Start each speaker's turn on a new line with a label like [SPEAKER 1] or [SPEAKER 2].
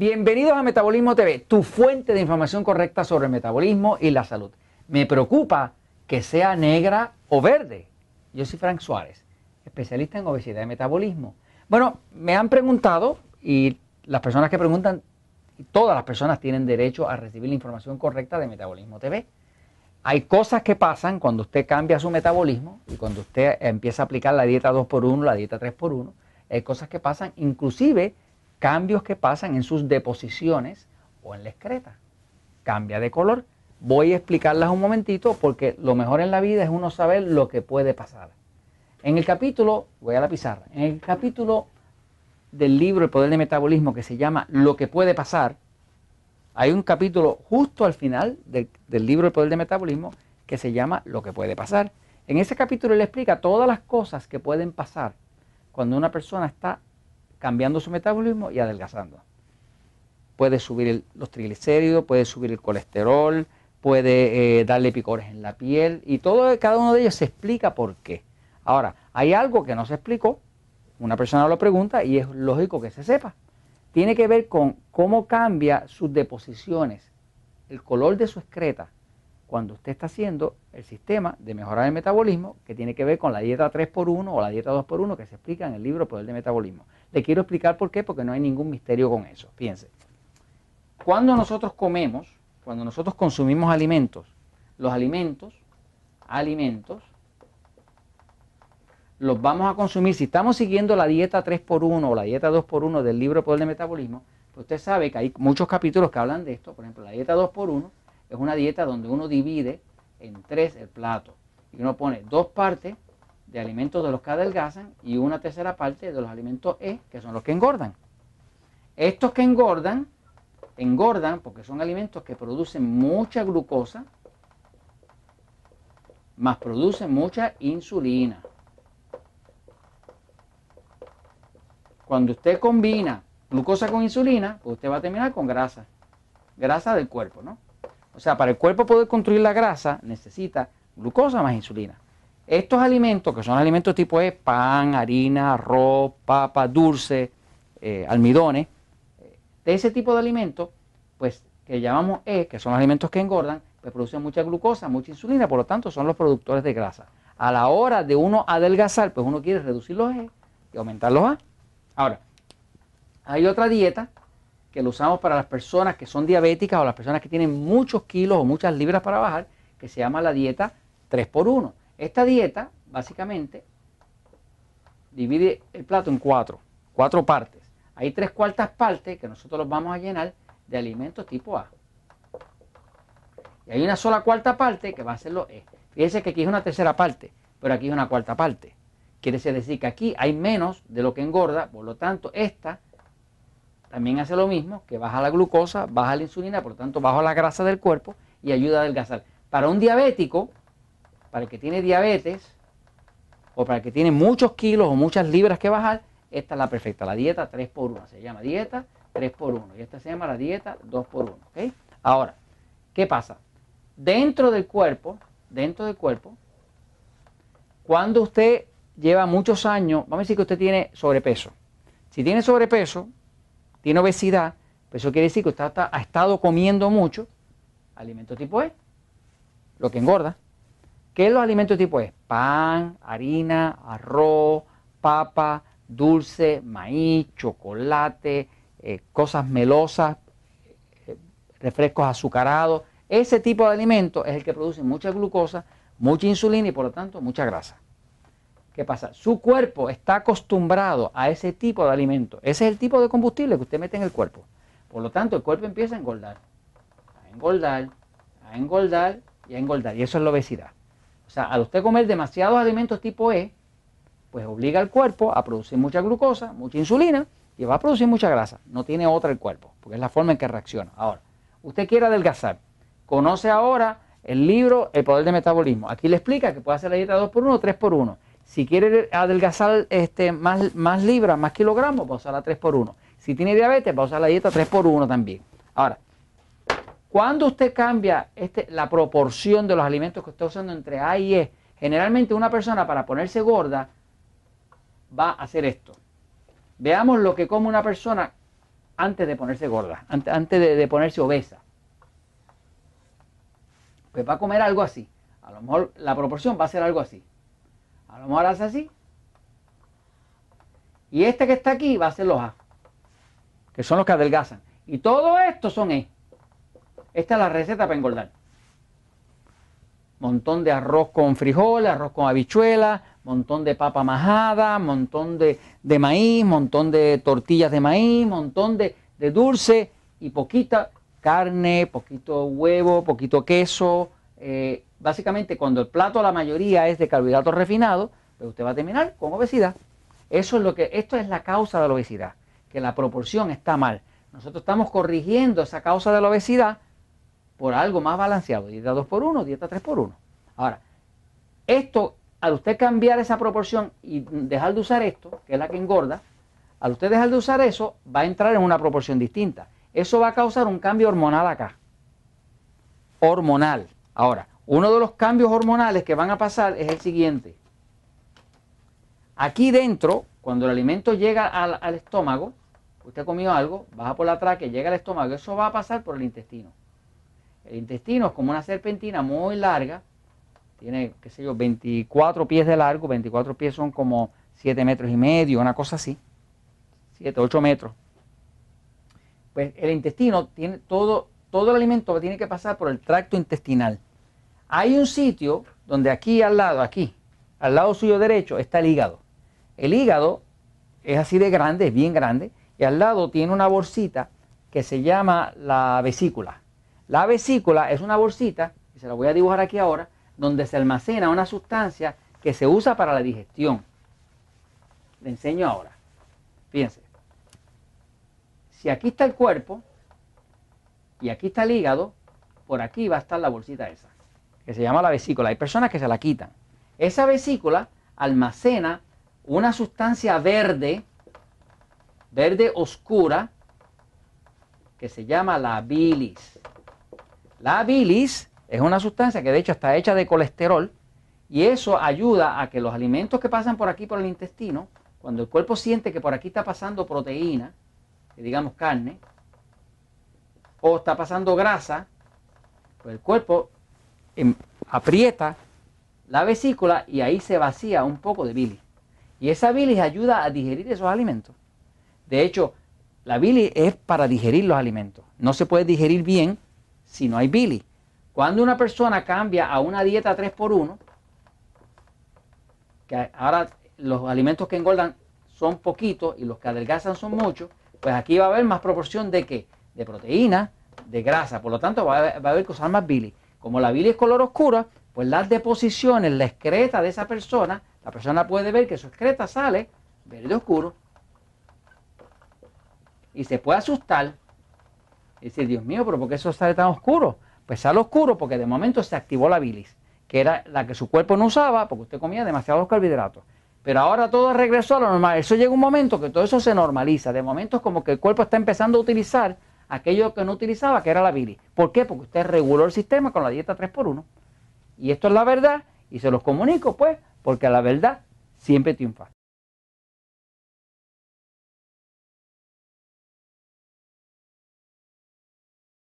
[SPEAKER 1] Bienvenidos a Metabolismo TV, tu fuente de información correcta sobre el metabolismo y la salud. Me preocupa que sea negra o verde. Yo soy Frank Suárez, especialista en obesidad y metabolismo. Bueno, me han preguntado y las personas que preguntan, todas las personas tienen derecho a recibir la información correcta de Metabolismo TV. Hay cosas que pasan cuando usted cambia su metabolismo y cuando usted empieza a aplicar la dieta 2x1, la dieta 3x1. Hay cosas que pasan, inclusive cambios que pasan en sus deposiciones o en la excreta. Cambia de color. Voy a explicarlas un momentito porque lo mejor en la vida es uno saber lo que puede pasar. En el capítulo, voy a la pizarra, en el capítulo del libro El Poder del Metabolismo que se llama Lo que puede pasar, hay un capítulo justo al final del, del libro El Poder del Metabolismo que se llama Lo que puede pasar. En ese capítulo él explica todas las cosas que pueden pasar cuando una persona está cambiando su metabolismo y adelgazando. Puede subir los triglicéridos, puede subir el colesterol, puede eh, darle picores en la piel y todo cada uno de ellos se explica por qué. Ahora, hay algo que no se explicó, una persona lo pregunta y es lógico que se sepa. Tiene que ver con cómo cambia sus deposiciones, el color de su excreta, cuando usted está haciendo el sistema de mejorar el metabolismo, que tiene que ver con la dieta 3x1 o la dieta 2x1 que se explica en el libro Poder de Metabolismo. Le quiero explicar por qué, porque no hay ningún misterio con eso. Fíjense, cuando nosotros comemos, cuando nosotros consumimos alimentos, los alimentos, alimentos, los vamos a consumir. Si estamos siguiendo la dieta 3x1 o la dieta 2x1 del libro Poder de Metabolismo, pues usted sabe que hay muchos capítulos que hablan de esto. Por ejemplo, la dieta 2x1 es una dieta donde uno divide en tres el plato y uno pone dos partes de alimentos de los que adelgazan y una tercera parte de los alimentos E, que son los que engordan. Estos que engordan, engordan porque son alimentos que producen mucha glucosa, más producen mucha insulina. Cuando usted combina glucosa con insulina, pues usted va a terminar con grasa, grasa del cuerpo, ¿no? O sea, para el cuerpo poder construir la grasa necesita glucosa más insulina. Estos alimentos, que son alimentos tipo E, pan, harina, arroz, papa, dulce, eh, almidones, eh, de ese tipo de alimentos, pues que llamamos E, que son alimentos que engordan, pues producen mucha glucosa, mucha insulina, por lo tanto son los productores de grasa. A la hora de uno adelgazar, pues uno quiere reducir los E y aumentar los A. Ahora, hay otra dieta que lo usamos para las personas que son diabéticas o las personas que tienen muchos kilos o muchas libras para bajar, que se llama la dieta 3x1. Esta dieta, básicamente, divide el plato en cuatro, cuatro partes. Hay tres cuartas partes que nosotros los vamos a llenar de alimentos tipo A. Y hay una sola cuarta parte que va a ser lo E. Fíjense que aquí es una tercera parte, pero aquí es una cuarta parte. Quiere decir que aquí hay menos de lo que engorda, por lo tanto, esta también hace lo mismo, que baja la glucosa, baja la insulina, por lo tanto baja la grasa del cuerpo y ayuda a adelgazar. Para un diabético, para el que tiene diabetes, o para el que tiene muchos kilos o muchas libras que bajar, esta es la perfecta, la dieta 3x1. Se llama dieta 3x1 y esta se llama la dieta 2x1. Ahora, ¿qué pasa? Dentro del cuerpo, dentro del cuerpo, cuando usted lleva muchos años, vamos a decir que usted tiene sobrepeso. Si tiene sobrepeso, tiene obesidad, pues eso quiere decir que usted ha estado comiendo mucho alimento tipo E, lo que engorda. ¿Qué es los alimentos tipo E? Pan, harina, arroz, papa, dulce, maíz, chocolate, eh, cosas melosas, eh, refrescos azucarados. Ese tipo de alimento es el que produce mucha glucosa, mucha insulina y por lo tanto mucha grasa. ¿Qué pasa? Su cuerpo está acostumbrado a ese tipo de alimento. Ese es el tipo de combustible que usted mete en el cuerpo. Por lo tanto, el cuerpo empieza a engordar, a engordar, a engordar y a engordar. Y eso es la obesidad. O sea, al usted comer demasiados alimentos tipo E, pues obliga al cuerpo a producir mucha glucosa, mucha insulina y va a producir mucha grasa. No tiene otra el cuerpo, porque es la forma en que reacciona. Ahora, usted quiere adelgazar. Conoce ahora el libro El Poder del Metabolismo. Aquí le explica que puede hacer la dieta 2x1 o 3x1. Si quiere adelgazar este, más, más libras, más kilogramos, va a usar la 3x1. Si tiene diabetes, va a usar la dieta 3x1 también. Ahora, cuando usted cambia este, la proporción de los alimentos que está usando entre A y E, generalmente una persona para ponerse gorda va a hacer esto. Veamos lo que come una persona antes de ponerse gorda, antes, de, ponerse obesa. Pues va a comer algo así. A lo mejor la proporción va a ser algo así. A lo mejor hace así. Y este que está aquí va a ser los A, que son los que adelgazan. Y todo esto son E. Esta es la receta para engordar. Montón de arroz con frijoles, arroz con habichuelas, montón de papa majada, montón de, maíz, montón de tortillas de maíz, montón de, dulce y poquita carne, poquito huevo, poquito queso. Eh, básicamente cuando el plato la mayoría es de carbohidratos refinados, pues usted va a terminar con obesidad. Eso es lo que, esto es la causa de la obesidad, que la proporción está mal. Nosotros estamos corrigiendo esa causa de la obesidad por algo más balanceado, dieta 2 por 1 dieta 3 por 1 Ahora, esto al usted cambiar esa proporción y dejar de usar esto, que es la que engorda, al usted dejar de usar eso, va a entrar en una proporción distinta. Eso va a causar un cambio hormonal acá. Hormonal. Ahora, uno de los cambios hormonales que van a pasar es el siguiente. Aquí dentro, cuando el alimento llega al, estómago, usted comió algo, baja por la tráquea, llega al estómago, eso va a pasar por el intestino. El intestino es como una serpentina muy larga tiene, qué sé yo, 24 pies de largo, 24 pies son como 7 metros y medio, una cosa así, 7, 8 metros. Pues el intestino tiene todo, todo el alimento tiene que pasar por el tracto intestinal. Hay un sitio donde aquí al lado, aquí, al lado suyo derecho, está el hígado. El hígado es así de grande, es bien grande, y al lado tiene una bolsita que se llama la vesícula. La vesícula es una bolsita, y se la voy a dibujar aquí ahora, donde se almacena una sustancia que se usa para la digestión. Le enseño ahora. Fíjense. Si aquí está el cuerpo y aquí está el hígado, por aquí va a estar la bolsita esa, que se llama la vesícula. Hay personas que se la quitan. Esa vesícula almacena una sustancia verde, verde oscura, que se llama la bilis. La bilis es una sustancia que de hecho está hecha de colesterol y eso ayuda a que los alimentos que pasan por aquí por el intestino, cuando el cuerpo siente que por aquí está pasando proteína, digamos carne, o está pasando grasa, pues el cuerpo aprieta la vesícula y ahí se vacía un poco de bilis. Y esa bilis ayuda a digerir esos alimentos. De hecho, la bilis es para digerir los alimentos. No se puede digerir bien si no hay bilis. Cuando una persona cambia a una dieta 3x1, que ahora los alimentos que engordan son poquitos y los que adelgazan son muchos, pues aquí va a haber más proporción de qué? De proteína, de grasa. Por lo tanto, va a haber, cosas más bilis. Como la bilis es color oscura, pues las deposiciones, la excreta de esa persona, la persona puede ver que su excreta sale verde oscuro. Y se puede asustar. Y decir, Dios mío, pero ¿por qué eso sale tan oscuro? Pues sale oscuro porque de momento se activó la bilis, que era la que su cuerpo no usaba porque usted comía demasiados carbohidratos. Pero ahora todo regresó a lo normal. Eso llega un momento que todo eso se normaliza. De momento es como que el cuerpo está empezando a utilizar aquello que no utilizaba, que era la bilis. ¿Por qué? Porque usted reguló el sistema con la dieta 3x1. Y esto es la verdad y se los comunico pues, porque la verdad siempre triunfa.